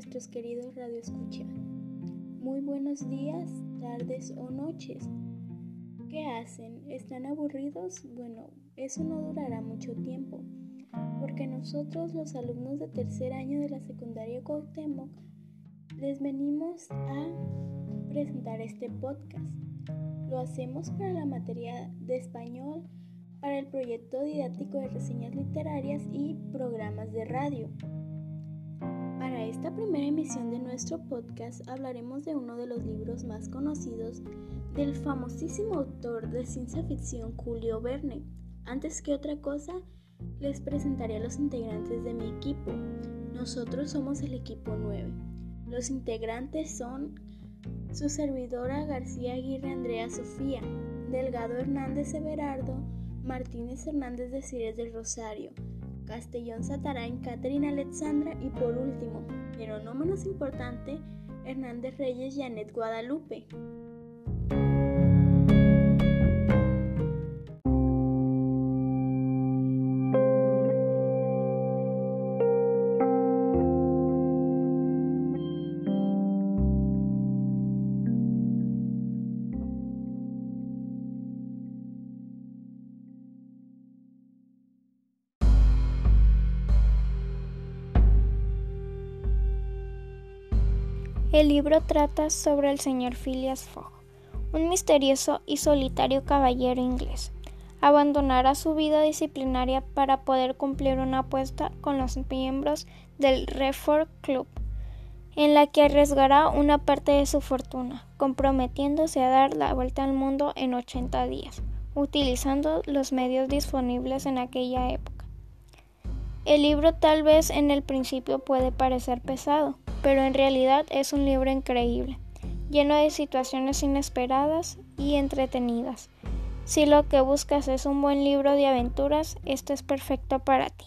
nuestros queridos radioescuchas. Muy buenos días, tardes o noches. ¿Qué hacen? ¿Están aburridos? Bueno, eso no durará mucho tiempo, porque nosotros los alumnos de tercer año de la secundaria Cuauhtémoc les venimos a presentar este podcast. Lo hacemos para la materia de español, para el proyecto didáctico de reseñas literarias y programas de radio. Esta primera emisión de nuestro podcast hablaremos de uno de los libros más conocidos del famosísimo autor de ciencia ficción Julio Verne. Antes que otra cosa, les presentaré a los integrantes de mi equipo. Nosotros somos el equipo 9. Los integrantes son su servidora García Aguirre Andrea Sofía, Delgado Hernández Everardo, Martínez Hernández de Cires del Rosario, Castellón Satarán, Catherine Alexandra y por último, pero no menos importante, Hernández Reyes Janet Guadalupe. El libro trata sobre el señor Phileas Fogg, un misterioso y solitario caballero inglés. Abandonará su vida disciplinaria para poder cumplir una apuesta con los miembros del Reform Club, en la que arriesgará una parte de su fortuna, comprometiéndose a dar la vuelta al mundo en 80 días, utilizando los medios disponibles en aquella época. El libro tal vez en el principio puede parecer pesado, pero en realidad es un libro increíble, lleno de situaciones inesperadas y entretenidas. Si lo que buscas es un buen libro de aventuras, este es perfecto para ti.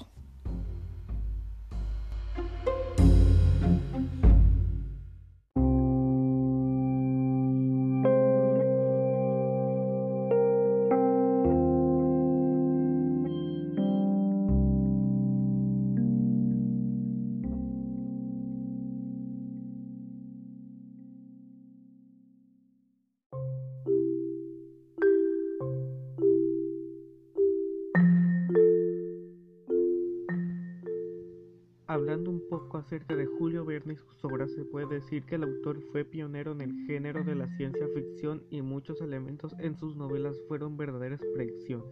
Hablando un poco acerca de Julio Verne y sus obras, se puede decir que el autor fue pionero en el género de la ciencia ficción y muchos elementos en sus novelas fueron verdaderas predicciones.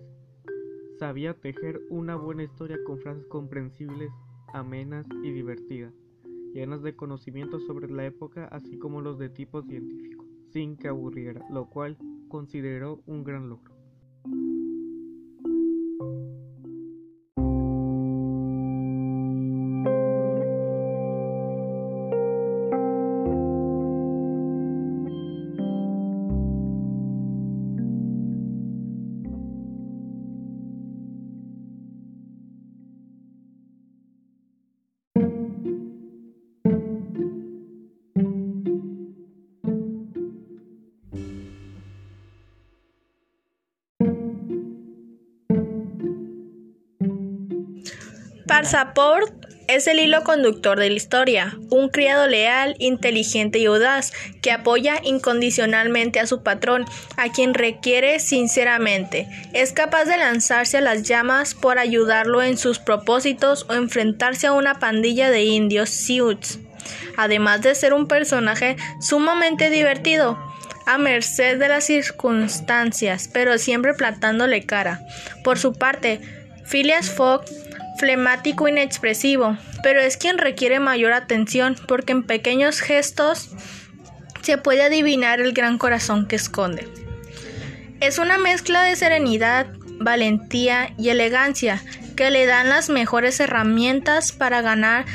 Sabía tejer una buena historia con frases comprensibles, amenas y divertidas, llenas de conocimientos sobre la época así como los de tipo científico, sin que aburriera, lo cual consideró un gran logro. Parsaport es el hilo conductor de la historia, un criado leal, inteligente y audaz que apoya incondicionalmente a su patrón, a quien requiere sinceramente. Es capaz de lanzarse a las llamas por ayudarlo en sus propósitos o enfrentarse a una pandilla de indios Sioux. Además de ser un personaje sumamente divertido, a merced de las circunstancias, pero siempre plantándole cara. Por su parte, Phileas Fogg flemático inexpresivo, pero es quien requiere mayor atención porque en pequeños gestos se puede adivinar el gran corazón que esconde. Es una mezcla de serenidad, valentía y elegancia que le dan las mejores herramientas para ganar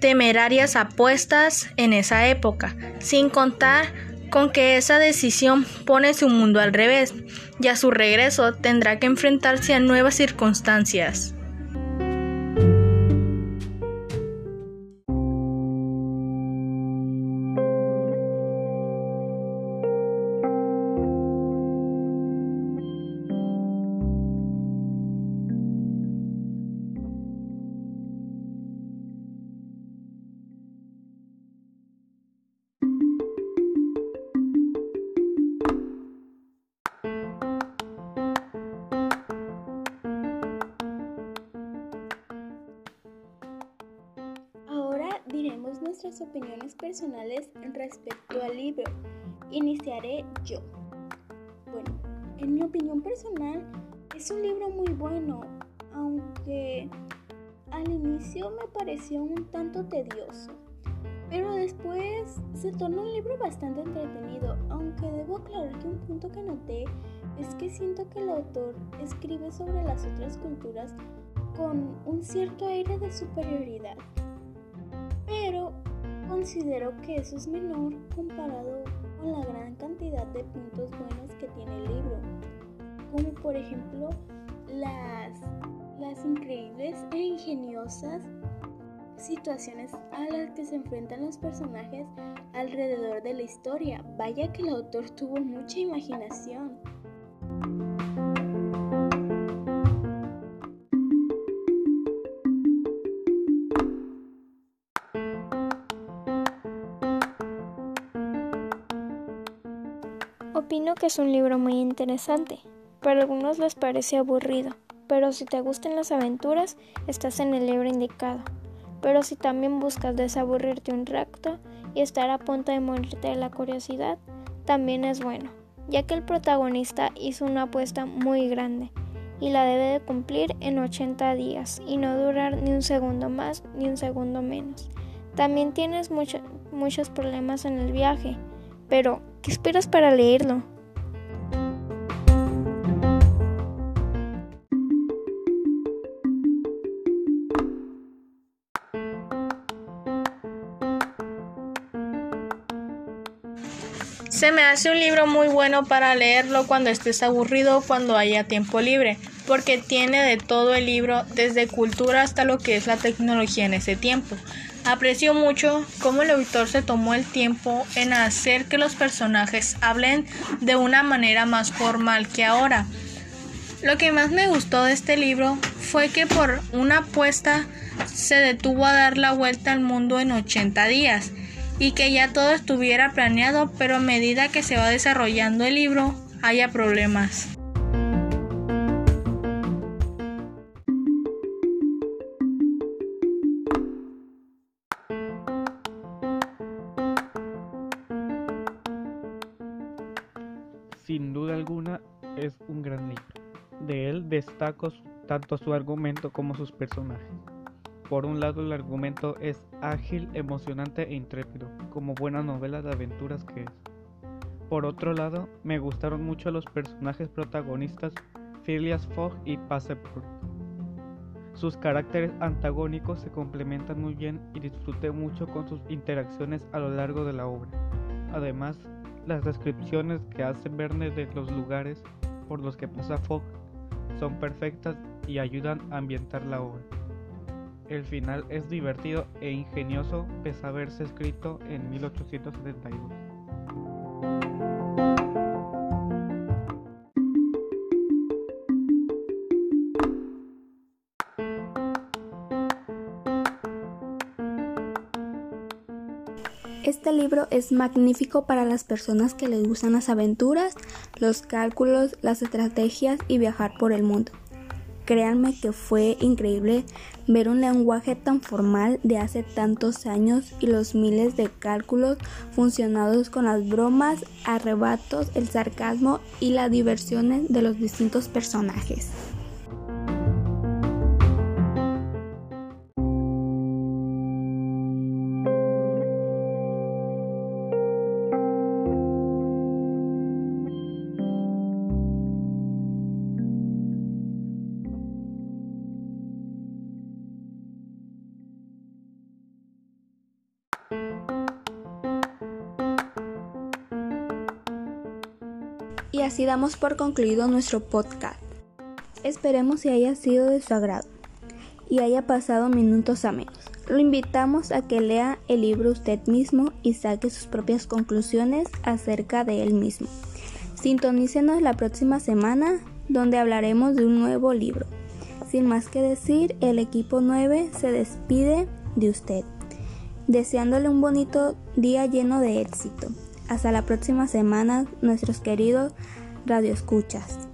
temerarias apuestas en esa época, sin contar con que esa decisión pone su mundo al revés y a su regreso tendrá que enfrentarse a nuevas circunstancias. Nuestras opiniones personales respecto al libro. Iniciaré yo. Bueno, en mi opinión personal es un libro muy bueno, aunque al inicio me pareció un tanto tedioso. Pero después se tornó un libro bastante entretenido, aunque debo aclarar que un punto que noté es que siento que el autor escribe sobre las otras culturas con un cierto aire de superioridad. Pero considero que eso es menor comparado con la gran cantidad de puntos buenos que tiene el libro, como por ejemplo las, las increíbles e ingeniosas situaciones a las que se enfrentan los personajes alrededor de la historia. Vaya que el autor tuvo mucha imaginación. Opino que es un libro muy interesante. Para algunos les parece aburrido, pero si te gustan las aventuras, estás en el libro indicado. Pero si también buscas desaburrirte un rato y estar a punto de morirte de la curiosidad, también es bueno, ya que el protagonista hizo una apuesta muy grande y la debe de cumplir en 80 días y no durar ni un segundo más ni un segundo menos. También tienes muchos problemas en el viaje, pero ¿qué esperas para leerlo? Se me hace un libro muy bueno para leerlo cuando estés aburrido, cuando haya tiempo libre, porque tiene de todo el libro, desde cultura hasta lo que es la tecnología en ese tiempo. Aprecio mucho cómo el autor se tomó el tiempo en hacer que los personajes hablen de una manera más formal que ahora. Lo que más me gustó de este libro fue que por una apuesta se detuvo a dar la vuelta al mundo en 80 días y que ya todo estuviera planeado, pero a medida que se va desarrollando el libro, haya problemas. De él destaco tanto su argumento como sus personajes. Por un lado el argumento es ágil, emocionante e intrépido, como buena novela de aventuras que es. Por otro lado, me gustaron mucho los personajes protagonistas Phileas Fogg y Passepartout. Sus caracteres antagónicos se complementan muy bien y disfruté mucho con sus interacciones a lo largo de la obra. Además, las descripciones que hace Verne de los lugares por los que pasa Fogg son perfectas y ayudan a ambientar la obra. El final es divertido e ingenioso pese a haberse escrito en 1872. Este libro es magnífico para las personas que les gustan las aventuras, los cálculos, las estrategias y viajar por el mundo. Créanme que fue increíble ver un lenguaje tan formal de hace tantos años y los miles de cálculos funcionados con las bromas, arrebatos, el sarcasmo y las diversiones de los distintos personajes. Y así damos por concluido nuestro podcast. Esperemos que haya sido de su agrado y haya pasado minutos a menos. Lo invitamos a que lea el libro usted mismo y saque sus propias conclusiones acerca de él mismo. Sintonícenos la próxima semana donde hablaremos de un nuevo libro. Sin más que decir, el equipo 9 se despide de usted, deseándole un bonito día lleno de éxito. Hasta la próxima semana, nuestros queridos radioescuchas.